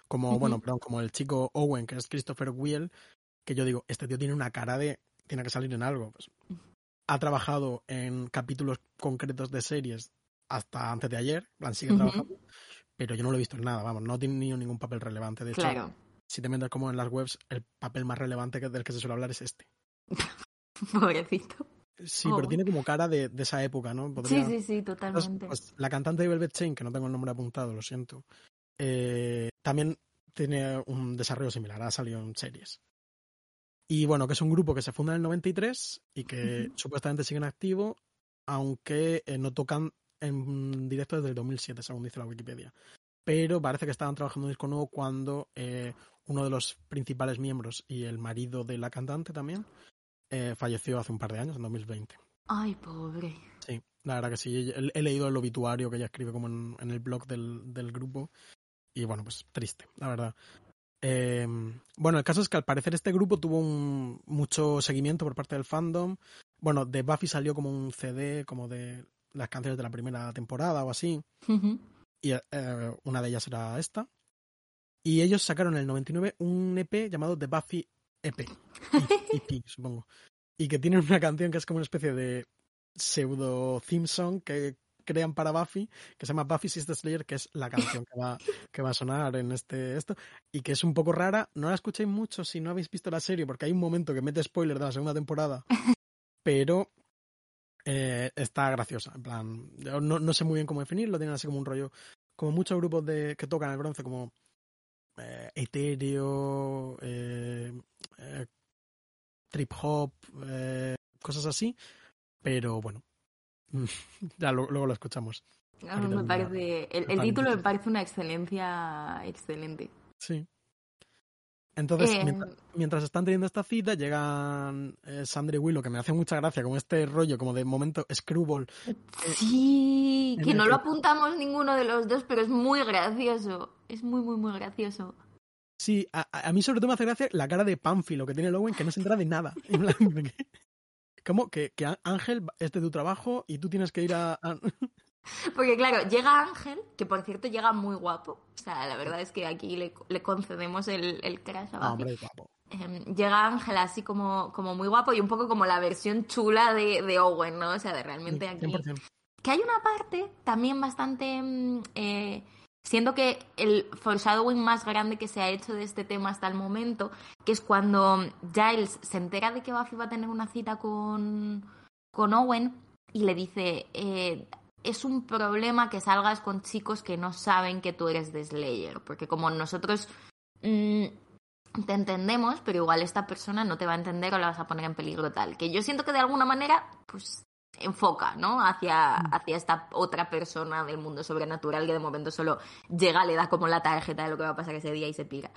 Como, bueno, perdón, como el chico Owen, que es Christopher Wiel, que yo digo, este tío tiene una cara de. Tiene que salir en algo. Pues, ha trabajado en capítulos concretos de series hasta antes de ayer, en plan, sigue trabajando, pero yo no lo he visto en nada, vamos, no ha tenido ningún papel relevante. De hecho, Claro, si te metes como en las webs, el papel más relevante del que se suele hablar es este. [laughs] pobrecito. Sí, Oh. pero tiene como cara de, de esa época, ¿no? Podría- Sí, sí, sí, totalmente. pues, la cantante de Velvet Chain, que no tengo el nombre apuntado, lo siento, eh, también tiene un desarrollo similar, ha salido en series. Y bueno, que es un grupo que se funda en el 93 y que supuestamente sigue en activo, aunque eh, no tocan en directo desde el 2007, según dice la Wikipedia. Pero parece que estaban trabajando en un disco nuevo cuando eh, uno de los principales miembros y el marido de la cantante también eh, falleció hace un par de años, en 2020. Ay, pobre. Sí, la verdad que sí. He, he leído el obituario que ella escribe como en, en el blog del, del grupo. Y bueno, pues triste, la verdad. Eh, bueno, el caso es que al parecer este grupo tuvo un, mucho seguimiento por parte del fandom. Bueno, de Buffy salió como un CD, como de las canciones de la primera temporada o así. Y eh, una de ellas era esta. Y ellos sacaron en el 99 un EP llamado The Buffy EP. [laughs] EP, supongo. Y que tienen una canción que es como una especie de pseudo theme song que crean para Buffy, que se llama Buffy Sister Slayer, que es la canción que va, que va a sonar en este esto, y que es un poco rara. No la escuchéis mucho si no habéis visto la serie, porque hay un momento que mete spoiler de la segunda temporada, [laughs] pero eh, está graciosa. En plan, yo no, no sé muy bien cómo definirlo, tienen así como un rollo, como muchos grupos de que tocan el bronce, como eh, etéreo, eh, eh, trip hop, eh, cosas así, pero bueno, [laughs] ya lo- luego lo escuchamos. A Aquí mí me tengo una- parece. El, el título me parece una excelencia excelente. Sí. Entonces, Eh, mientras, mientras están teniendo esta cita, llegan eh, Sandra y Willow, que me hace mucha gracia, como este rollo, como de momento Screwball. Sí, en que no que- lo apuntamos ninguno de los dos, pero es muy gracioso. Es muy, muy, muy gracioso. Sí, a, a- mí sobre todo me hace gracia la cara de Pánfilo que tiene el Owen, que no se entera de nada. [laughs] ¿Cómo? Que, que Ángel es de tu trabajo y tú tienes que ir a... a- [laughs] Porque claro, llega Ángel, que por cierto llega muy guapo. O sea, la verdad es que aquí le, le concedemos el, el crash a hombre, guapo. Em, llega Ángel así como, como muy guapo y un poco como la versión chula de, de Owen, ¿no? O sea, de realmente aquí... 100%. Que hay una parte también bastante... mm, eh, siendo que el foreshadowing más grande que se ha hecho de este tema hasta el momento, que es cuando Giles se entera de que Buffy va a tener una cita con, con Owen y le dice, eh, es un problema que salgas con chicos que no saben que tú eres de Slayer, porque como nosotros mm, te entendemos, pero igual esta persona no te va a entender o la vas a poner en peligro tal. Que yo siento que de alguna manera, pues enfoca, ¿no? Hacia, hacia esta otra persona del mundo sobrenatural que de momento solo llega, le da como la tarjeta de lo que va a pasar ese día y se pira.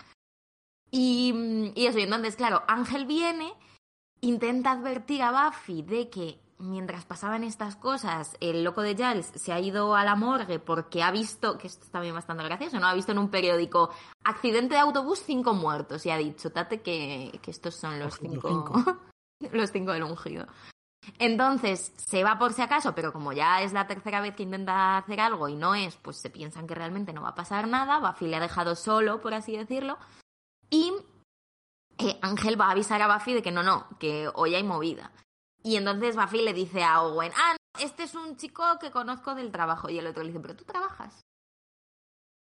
Y, mm, y eso, y entonces, claro, Ángel viene, intenta advertir a Buffy de que mientras pasaban estas cosas, el loco de Giles se ha ido a la morgue porque ha visto, que esto es también bastante gracioso, ¿no? Ha visto en un periódico accidente de autobús, cinco muertos, y ha dicho, tate que, que estos son los Ojo, los cinco, cinco. [laughs] los cinco del ungido. Entonces, se va por si acaso, pero como ya es la tercera vez que intenta hacer algo y no es, pues se piensan que realmente no va a pasar nada. Buffy le ha dejado solo, por así decirlo. Y eh, Ángel va a avisar a Buffy de que no, no, que hoy hay movida. Y entonces Buffy le dice a Owen, ah, no, este es un chico que conozco del trabajo. Y el otro le dice, pero tú trabajas.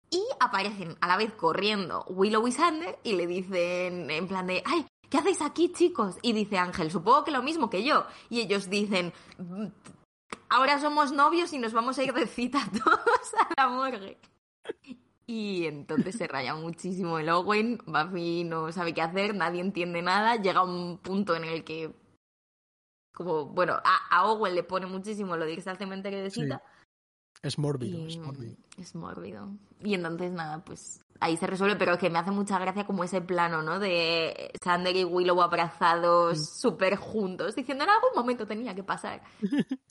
Y aparecen a la vez corriendo Willow y Sander y le dicen en plan de, ay, ¿qué hacéis aquí, chicos? Y dice Ángel, supongo que lo mismo que yo. Y ellos dicen, "Mm, ahora somos novios y nos vamos a ir de cita [laughs] todos a la morgue. Y entonces se raya muchísimo el Owen, Buffy no sabe qué hacer, nadie entiende nada, llega un punto en el que como, bueno, a, Owen le pone muchísimo lo de irse al cementerio de cita. Es mórbido, es mórbido. Es mórbido. Y entonces nada, pues ahí se resuelve, pero es que me hace mucha gracia como ese plano, ¿no? De Sander y Willow abrazados, súper juntos, diciendo en algún momento tenía que pasar. [laughs]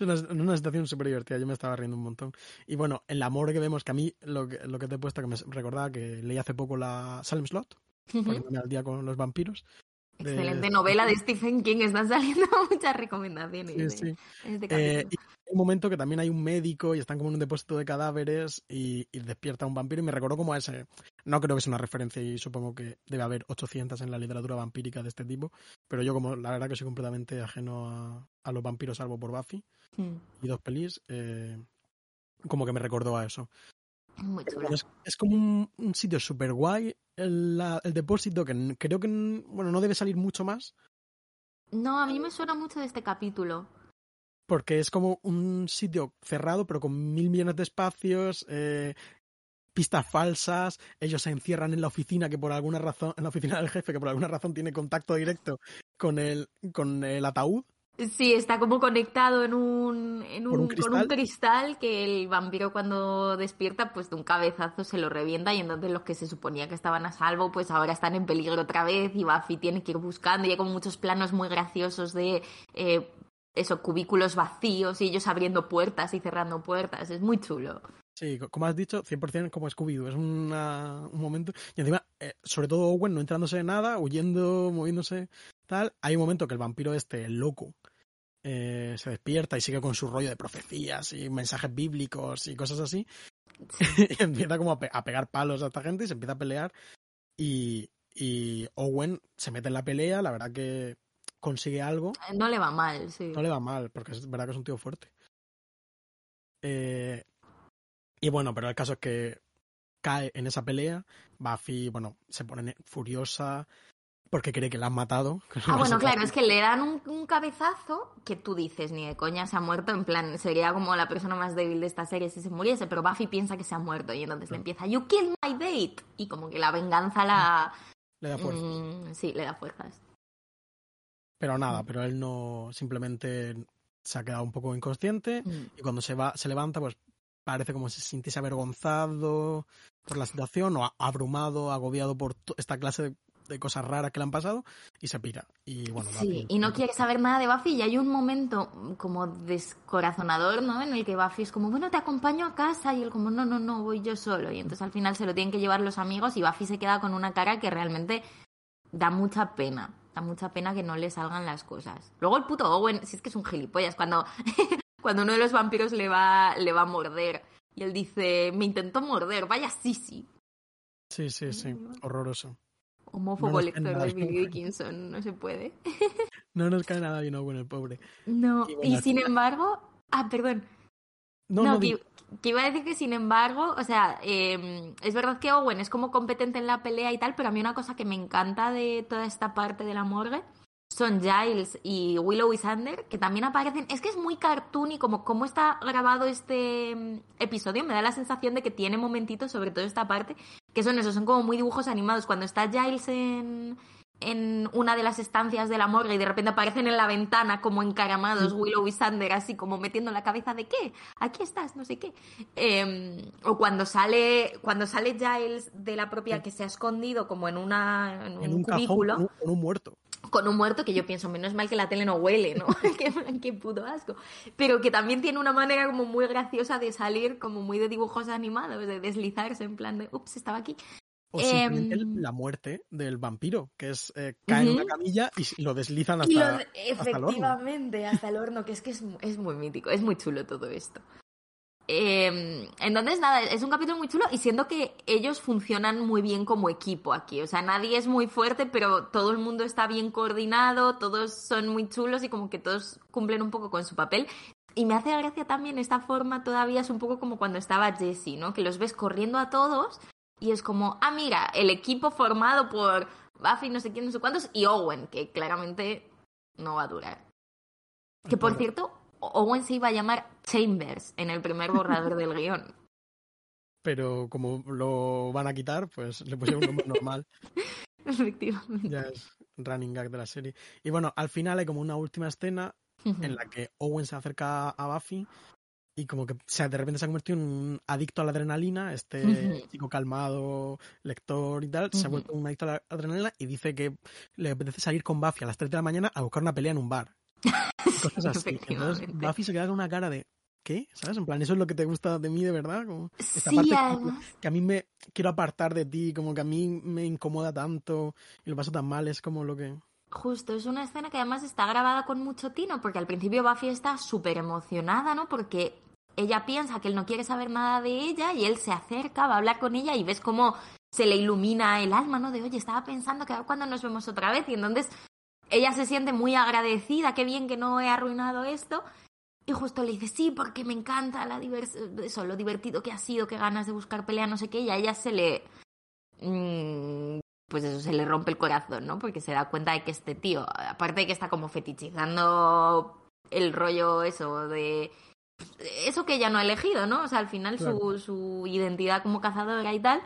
Es una, una, situación súper divertida, yo me estaba riendo un montón. Y bueno, en la morgue vemos que a mí lo que, lo que te he puesto, que me recordaba que leí hace poco la Salem Slot, uh al día con los vampiros. Excelente [laughs] novela de Stephen King, están saliendo [laughs] muchas recomendaciones. Sí, sí. Eh, hay un momento que también hay un médico y están como en un depósito de cadáveres y, despierta un vampiro y me recordó como a ese. No creo que sea una referencia y supongo que debe haber 800 en la literatura vampírica de este tipo, pero yo como la verdad que soy completamente ajeno a, los vampiros salvo por Buffy mm. y dos pelis, eh, como que me recordó a eso. Muy Es, como un, sitio súper guay el, el, depósito que creo que bueno no debe salir mucho más. No, a mí me suena mucho de este capítulo. Porque es como un sitio cerrado, pero con mil millones de espacios, eh, pistas falsas, ellos se encierran en la oficina que por alguna razón, en la oficina del jefe que por alguna razón tiene contacto directo con el, con el ataúd Sí, está como conectado en un, en un, con un cristal que el vampiro cuando despierta, pues de un cabezazo se lo revienta y entonces los que se suponía que estaban a salvo, pues ahora están en peligro otra vez y Buffy tiene que ir buscando y hay como muchos planos muy graciosos de eh, esos cubículos vacíos y ellos abriendo puertas y cerrando puertas. Es muy chulo. Sí, como has dicho, 100% como Scooby-Doo. Es un momento. Y encima, eh, sobre todo Owen no entrándose en nada, huyendo, moviéndose, tal. Hay un momento que el vampiro este, el loco, eh, se despierta y sigue con su rollo de profecías y mensajes bíblicos y cosas así. [laughs] y empieza como a, pegar palos a esta gente y se empieza a pelear. Y, y Owen se mete en la pelea, la verdad que consigue algo. Eh, no le va mal, sí. No le va mal, porque es verdad que es un tío fuerte. Eh, y bueno, pero el caso es que cae en esa pelea. Buffy, bueno, se pone furiosa, porque cree que la han matado. Ah, [laughs] bueno, claro, es que le dan un, cabezazo que tú dices, ni de coña se ha muerto, en plan, sería como la persona más débil de esta serie si se muriese, pero Buffy piensa que se ha muerto y entonces le empieza, You killed my date. Y como que la venganza la... Le da fuerzas. Mm, sí, le da fuerzas. Pero nada, pero él no, simplemente se ha quedado un poco inconsciente mm. y cuando se va, se levanta, pues parece como si se sintiese avergonzado por la situación o abrumado, agobiado por esta clase de de cosas raras que le han pasado y se pira. Y bueno, sí, y no quiere saber nada de Buffy y hay un momento como descorazonador, ¿no? En el que Buffy es como, bueno, te acompaño a casa y él como, no, no, no, voy yo solo. Y entonces al final se lo tienen que llevar los amigos y Buffy se queda con una cara que realmente da mucha pena. Da mucha pena que no le salgan las cosas. Luego el puto Owen, si es que es un gilipollas, cuando, [laughs] cuando uno de los vampiros le va, le va a morder y él dice, me intentó morder, vaya sí, sí. Sí, sí, sí, horroroso homófobo lector de Billy Dickinson, no se puede. [laughs] no nos cae nada bien Owen, el pobre. No, y, sin embargo, ah, perdón. No, que, iba a decir que sin embargo, o sea, em, es verdad que Owen es como competente en la pelea y tal, pero a mí una cosa que me encanta de toda esta parte de la morgue son Giles y Willow y Sander, que también aparecen. Es que es muy cartoon y como cómo está grabado este em, episodio, me da la sensación de que tiene momentitos, sobre todo esta parte, que son esos, son como muy dibujos animados. Cuando está Giles en, en una de las estancias de la morgue y de repente aparecen en la ventana como encaramados Willow y Sander así como metiendo la cabeza de qué, aquí estás, no sé qué. Em, o cuando sale, cuando sale Giles de la propia que se ha escondido como en una en un, cubículo. con un muerto con un muerto que yo pienso, menos mal que la tele no huele, ¿no? [laughs] qué, puto asco. Pero que también tiene una manera como muy graciosa de salir, como muy de dibujos animados, de deslizarse en plan de, ups, estaba aquí. O em, la muerte del vampiro, que es eh, cae en una camilla y lo deslizan hasta, Efectivamente, hasta el horno, que es que es, es muy mítico, es muy chulo todo esto. Eh, entonces, nada, es un capítulo muy chulo y siento que ellos funcionan muy bien como equipo aquí. O sea, nadie es muy fuerte, pero todo el mundo está bien coordinado, todos son muy chulos y como que todos cumplen un poco con su papel. Y me hace gracia también esta forma todavía, es un poco como cuando estaba Jesse, ¿no? Que los ves corriendo a todos y es como, ah, mira, el equipo formado por Buffy, no sé quién, no sé cuántos, y Owen, que claramente no va a durar. Que por cierto, Owen se iba a llamar Chambers en el primer borrador del guion. [laughs] pero como lo van a quitar, pues le pusieron un nombre normal. [laughs] Efectivamente. Ya es running gag de la serie. Y bueno, al final hay como una última escena en la que Owen se acerca a Buffy y como que o sea, de repente se ha convertido en un adicto a la adrenalina, este chico calmado, lector y tal, se ha vuelto un adicto a la adrenalina y dice que le apetece salir con Buffy a las 3 de la mañana a buscar una pelea en un bar. [laughs] Cosas así. Entonces. Buffy se queda con una cara de ¿qué? ¿Sabes? En plan, eso es lo que te gusta de mí de verdad. Como esta Sí, parte además. que a mí me quiero apartar de ti, como que a mí me incomoda tanto y lo paso tan mal, es como lo que... Justo, es una escena que además está grabada con mucho tino, porque al principio Buffy está súper emocionada, ¿no? Porque ella piensa que él no quiere saber nada de ella y él se acerca, va a hablar con ella y ves cómo se le ilumina el alma, ¿no? De, oye, estaba pensando que cuándo nos vemos otra vez y entonces ella se siente muy agradecida, qué bien que no he arruinado esto. Y justo le dice, sí, porque me encanta la divers eso, lo divertido que ha sido, qué ganas de buscar pelea, no sé qué, y a ella se le... mm, pues eso, se le rompe el corazón, ¿no? Porque se da cuenta de que este tío, aparte de que está como fetichizando el rollo eso de... Eso que ella no ha elegido, ¿no? O sea, al final Claro. su, su identidad como cazadora y tal.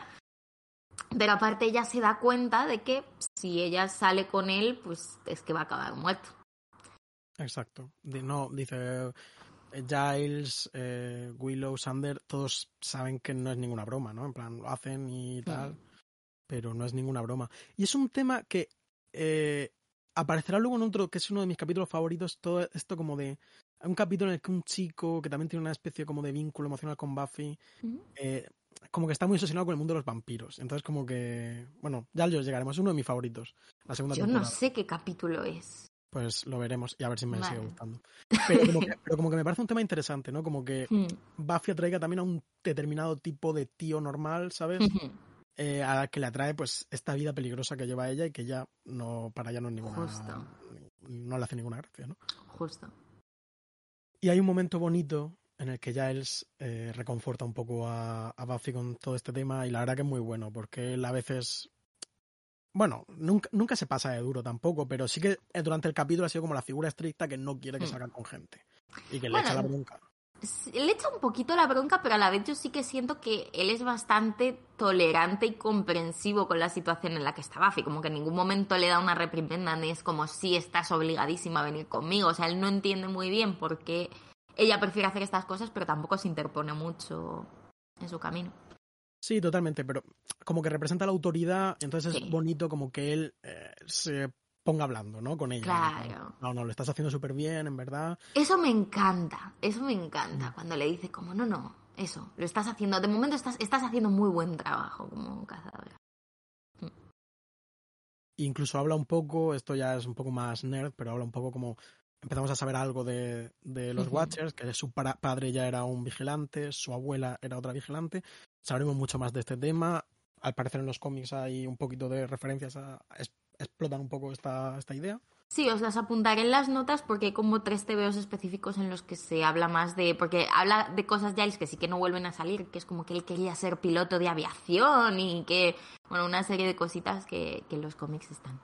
Pero aparte ella se da cuenta de que si ella sale con él, pues es que va a acabar muerto. Exacto. No, dice eh, Giles, eh, Willow, Sander, todos saben que no es ninguna broma, ¿no? En plan, lo hacen y tal, pero no es ninguna broma. Y es un tema que eh, aparecerá luego en otro, que es uno de mis capítulos favoritos, todo esto como de... Hay un capítulo en el que un chico que también tiene una especie como de vínculo emocional con Buffy, eh, como que está muy obsesionado con el mundo de los vampiros. Entonces como que... Bueno, ya lo llegaremos, es uno de mis favoritos. La segunda Yo no sé qué capítulo es. Pues lo veremos y a ver si me Vale. sigue gustando. Pero como, que, [laughs] pero como que me parece un tema interesante, ¿no? Como que Hmm. Buffy atraiga también a un determinado tipo de tío normal, ¿sabes? Eh, a la que le atrae pues esta vida peligrosa que lleva ella y que ya no, para ella no es ninguna... Justo. No le hace ninguna gracia, ¿no? Justo. Y hay un momento bonito en el que Giles eh, reconforta un poco a, a Buffy con todo este tema y la verdad que es muy bueno porque él a veces... Bueno, nunca, nunca se pasa de duro tampoco, pero sí que eh, durante el capítulo ha sido como la figura estricta que no quiere que Hmm. salgan con gente y que le Bueno, echa la bronca. Le echa un poquito la bronca, pero a la vez yo sí que siento que él es bastante tolerante y comprensivo con la situación en la que está Buffy. Como que en ningún momento le da una reprimenda ni es como si estás obligadísima a venir conmigo. O sea, él no entiende muy bien por qué ella prefiere hacer estas cosas, pero tampoco se interpone mucho en su camino. Sí, totalmente, pero como que representa la autoridad, entonces Sí. es bonito como que él eh, se ponga hablando, ¿no? Con ella. Claro. No, no, lo estás haciendo súper bien, en verdad. Eso me encanta, eso me encanta cuando le dice como, no, no, eso, lo estás haciendo, de momento estás, estás haciendo muy buen trabajo como cazadora. Incluso habla un poco, esto ya es un poco más nerd, pero habla un poco como empezamos a saber algo de, de los Ujú. Watchers, que su padre ya era un vigilante, su abuela era otra vigilante. Sabremos mucho más de este tema. Al parecer en los cómics hay un poquito de referencias a... explotan un poco esta, esta idea. Sí, os las apuntaré en las notas porque hay como tres TVOs específicos en los que se habla más de. Porque habla de cosas Giles que sí que no vuelven a salir, que es como que él quería ser piloto de aviación y que. Bueno, una serie de cositas que, que en los cómics están.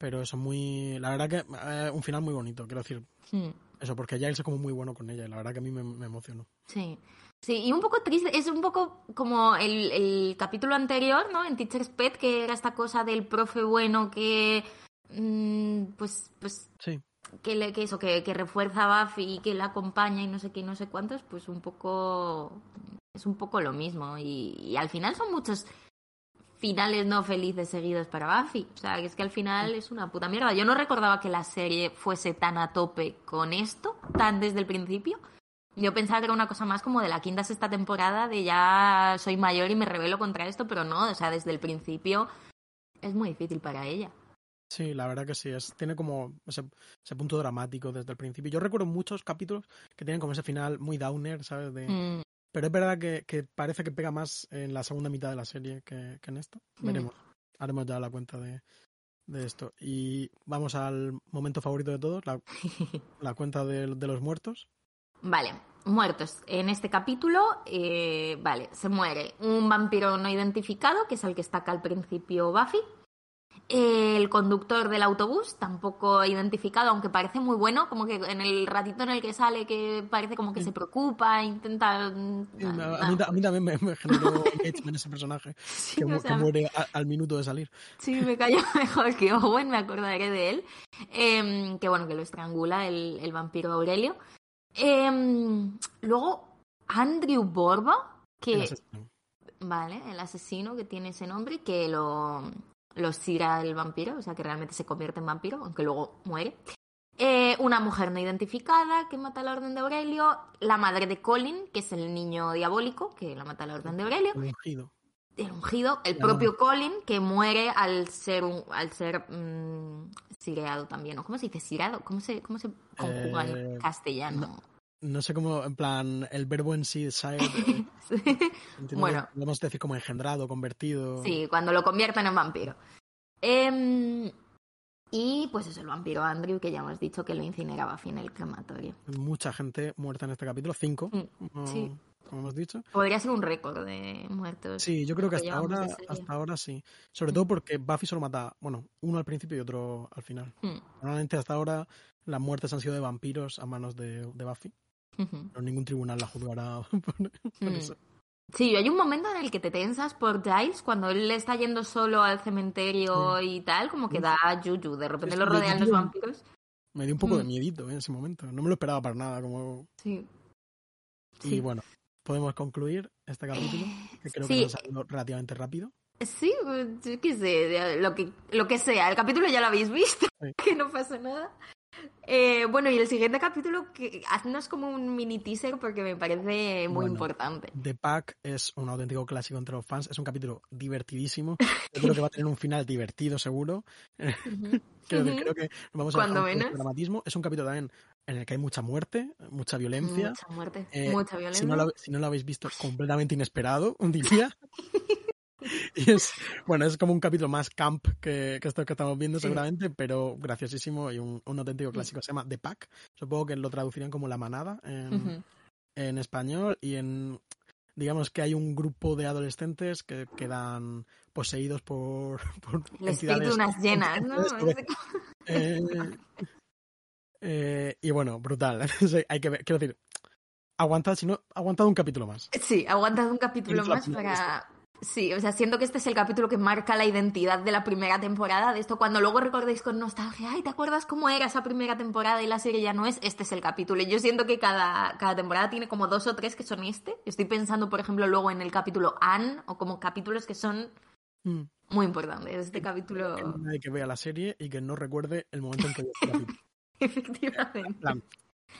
Pero eso muy... La verdad que eh, un final muy bonito, quiero decir. Hmm, Eso, porque Giles es como muy bueno con ella y la verdad que a mí me, me emocionó. Sí. Sí, y un poco triste, es un poco como el, el capítulo anterior, ¿no? En Teacher's Pet, que era esta cosa del profe bueno que. mm, pues. pues Sí, que, le, que eso, que, que refuerza a Buffy y que la acompaña y no sé qué y no sé cuántos, pues un poco es un poco lo mismo. Y, y al final son muchos finales no felices seguidos para Buffy. O sea, que es que al final es una puta mierda. Yo no recordaba que la serie fuese tan a tope con esto, tan desde el principio. Yo pensaba que era una cosa más como de la quinta sexta temporada, de ya soy mayor y me rebelo contra esto, pero no, o sea, desde el principio es muy difícil para ella. sí, la verdad que sí. Es, tiene como ese, ese punto dramático desde el principio. Yo recuerdo muchos capítulos que tienen como ese final muy downer, ¿sabes? De, Mm. Pero es verdad que, que parece que pega más en la segunda mitad de la serie que, que en esta. Mm. Veremos. Haremos ya la cuenta de, de esto. Y vamos al momento favorito de todos, la, [laughs] la cuenta de, de los muertos. Vale, muertos. En este capítulo, eh, vale, se muere un vampiro no identificado, que es el que está acá al principio Buffy. El conductor del autobús, tampoco identificado, aunque parece muy bueno, como que en el ratito en el que sale, que parece como que se preocupa, intenta... Sí, a, a mí, ta- a mí también me, me generó [laughs] engagement ese personaje que, mu- o sea, que muere a- al minuto de salir. Sí, me cayó [laughs] mejor que Owen, me acordaré de él. Em, que bueno, que lo estrangula el, el vampiro Aurelio. Em, luego, Andrew Borba, El que, asesino. vale, el asesino que tiene ese nombre, que lo, lo sira el vampiro, o sea que realmente se convierte en vampiro, aunque luego muere. Eh, una mujer no identificada que mata a la orden de Aurelio. La madre de Colin, que es el niño diabólico que la mata a la orden de Aurelio El ungido. el ungido, el La propio Colin, que muere al ser un, al ser mm, sireado también, ¿o cómo se dice sireado? ¿Cómo se, cómo se conjuga Eh, en castellano? No sé cómo, en plan, el verbo en sí, sire, [laughs] eh, entiendo Bueno. Podemos decir como engendrado, convertido. sí, cuando lo convierten en vampiro. Em, y pues es el vampiro Andrew, que ya hemos dicho que lo incinera Buffy en el crematorio. Mucha gente muerta en este capítulo, cinco, Mm, como, sí. como hemos dicho. Podría ser un récord de muertos. Sí, yo creo que que hasta ahora, hasta ahora sí. Sobre Mm. todo porque Buffy solo mata, bueno, uno al principio y otro al final. Mm, Normalmente hasta ahora las muertes han sido de vampiros a manos de, de Buffy, pero ningún tribunal la juzgará [laughs] por, por Mm. eso. Sí, hay un momento en el que te tensas por Giles cuando él está yendo solo al cementerio y tal, como que Uf. da yuyu. De repente Sí, lo rodean los vampiros. Me dio un poco de Mm. miedito eh, en ese momento. No me lo esperaba para nada. Como... Sí. Y bueno, podemos concluir este capítulo, que creo Sí. que nos ha salido relativamente rápido. Sí, pues, yo qué sé, lo que, lo que sea. El capítulo ya lo habéis visto, [laughs] que no pasa nada. Eh, bueno, y el siguiente capítulo, que haznos como un mini teaser porque me parece muy Bueno. importante. The Pack es un auténtico clásico entre los fans. Es un capítulo divertidísimo. [laughs] Yo creo que va a tener un final divertido, seguro. Ujú. [laughs] Creo, que- creo que vamos a de menos. dramatismo. Es un capítulo también en el que hay mucha muerte, mucha violencia. Mucha muerte, Eh, mucha violencia. Si no, lo, si no lo habéis visto, completamente inesperado, un día. [laughs] [laughs] Y es, bueno, es como un capítulo más camp que, que esto que estamos viendo Sí. seguramente, pero graciosísimo y un, un auténtico clásico. Se llama The Pack. Supongo que lo traducirían como La Manada en, español y en... Digamos que hay un grupo de adolescentes que quedan poseídos por, [laughs] por espíritu entidades- de unas llenas, [laughs] ¿no? entidades eh, eh, y bueno, brutal. Hay que ver, quiero decir, aguantad, si no, aguantad un capítulo más. Sí, aguantad un capítulo la más para... Sí, o sea, siento que este es el capítulo que marca la identidad de la primera temporada, de esto cuando luego recordéis con nostalgia, ay, ¿te acuerdas cómo era esa primera temporada y la serie ya no es? Este es el capítulo. Y yo siento que cada, cada temporada tiene como dos o tres que son este. Estoy pensando, por ejemplo, luego en el capítulo Anne, o como capítulos que son Mm. muy importantes. Este capítulo, nadie que vea la serie y que no recuerde el momento en que vio este capítulo. [laughs] efectivamente. En plan,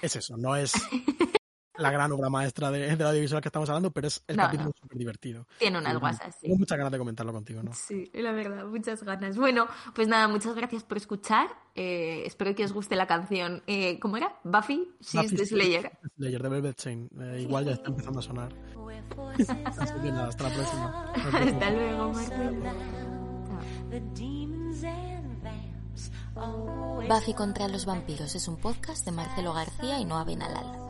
es eso, no es [laughs] la gran obra maestra de, del audiovisual que estamos hablando, pero es el No, capítulo no. súper divertido. Tiene unas guasas, sí. Tengo muchas ganas de comentarlo contigo, ¿no? Sí, la verdad, muchas ganas. Bueno, pues nada, muchas gracias por escuchar. Eh, espero que os guste la canción. Eh, ¿Cómo era? Buffy, She's Buffy the Slayer. Slayer de Velvet Chain. Eh, igual ya está empezando a sonar. Así que nada, hasta la próxima. Hasta luego, Buffy contra los vampiros es un podcast de Marcelo García y Noa Benalal.